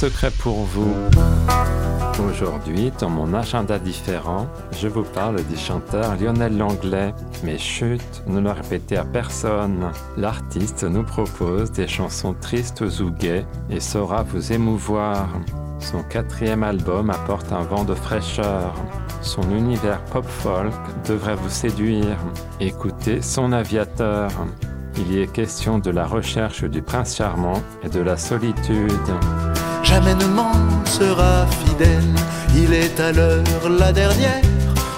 Secret pour vous. Aujourd'hui, dans mon agenda différent, je vous parle du chanteur Lionel Langlais. Mais chut, ne le répétez à personne. L'artiste nous propose des chansons tristes ou gaies et saura vous émouvoir. Son quatrième album apporte un vent de fraîcheur. Son univers pop-folk devrait vous séduire. Écoutez son aviateur. Il y est question de la recherche du prince charmant et de la solitude. Jamais ne m'en sera fidèle, il est à l'heure la dernière,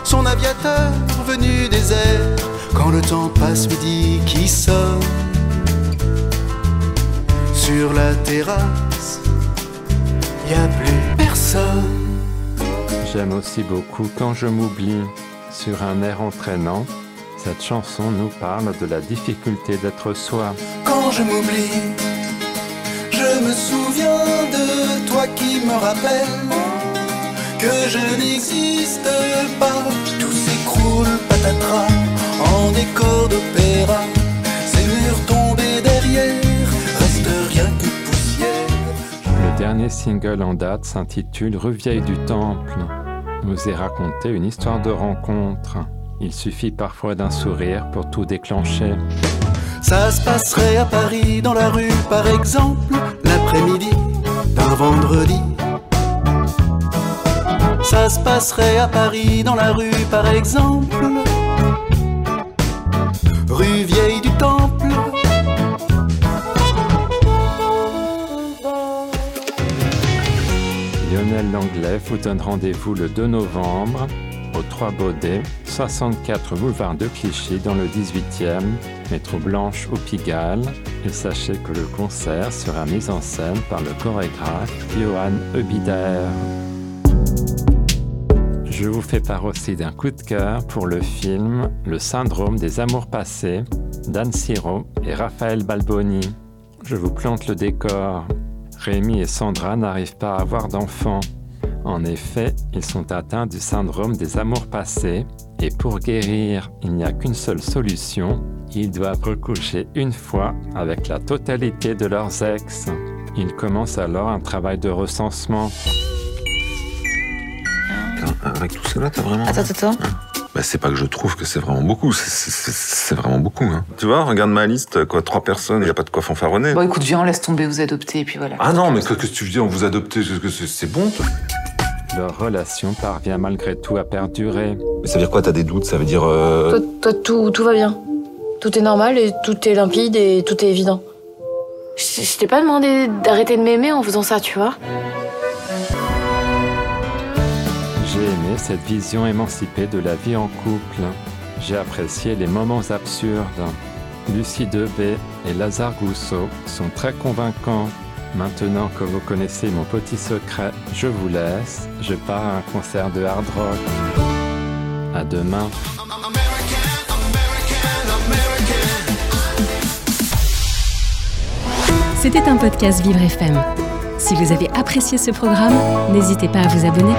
son aviateur venu des airs, quand le temps passe lui dit qui sonne. Sur la terrasse, y a plus personne. J'aime aussi beaucoup Quand je m'oublie. Sur un air entraînant, cette chanson nous parle de la difficulté d'être soi. Quand je m'oublie, je me souviens de toi qui me rappelle que je n'existe pas. Tout s'écroule patatras en décor d'opéra. Ces murs tombés derrière, reste rien que poussière. Le dernier single en date s'intitule Revieille du Temple. Nous est raconté une histoire de rencontre. Il suffit parfois d'un sourire pour tout déclencher. Ça se passerait à Paris, dans la rue par exemple, l'après-midi d'un vendredi. Ça se passerait à Paris, dans la rue par exemple, rue Vieille du Temple. Lionel Langlais vous donne rendez-vous le 2 novembre au 3 Baudet, 64 boulevard de Clichy dans le 18e, métro Blanche au Pigalle. Et sachez que le concert sera mis en scène par le chorégraphe Johan Eubider. Je vous fais part aussi d'un coup de cœur pour le film Le syndrome des amours passés d'Anne Siro et Raphaël Balboni. Je vous plante le décor. Rémi et Sandra n'arrivent pas à avoir d'enfants. En effet, ils sont atteints du syndrome des amours passés et pour guérir, il n'y a qu'une seule solution, ils doivent recoucher une fois avec la totalité de leurs ex. Ils commencent alors un travail de recensement. Avec tout cela, t'as vraiment. Attends, attends. Bah, c'est pas que je trouve que c'est vraiment beaucoup, c'est- vraiment beaucoup. Hein. Tu vois, regarde ma liste, quoi, trois personnes, il y a pas de quoi fanfaronner. Bon, écoute, viens, on laisse tomber, vous adoptez, et puis voilà. Ah non, mais qu'est-ce que tu veux dire, on vous adopte, qu'est-ce que c'est c'est bon toi Leur relation parvient malgré tout à perdurer. Mais ça veut dire quoi, t'as des doutes? Ça veut dire. euh, Toi, toi, tout, tout va bien. Tout est normal et tout est limpide et tout est évident. Je, je t'ai pas demandé d'arrêter de m'aimer en faisant ça, tu vois. J'ai aimé cette vision émancipée de la vie en couple. J'ai apprécié les moments absurdes. Lucie Debé et Lazare Gousseau sont très convaincants. Maintenant que vous connaissez mon petit secret, je vous laisse. Je pars à un concert de hard rock. À demain. C'était un podcast Vivre FM. Si vous avez apprécié ce programme, n'hésitez pas à vous abonner.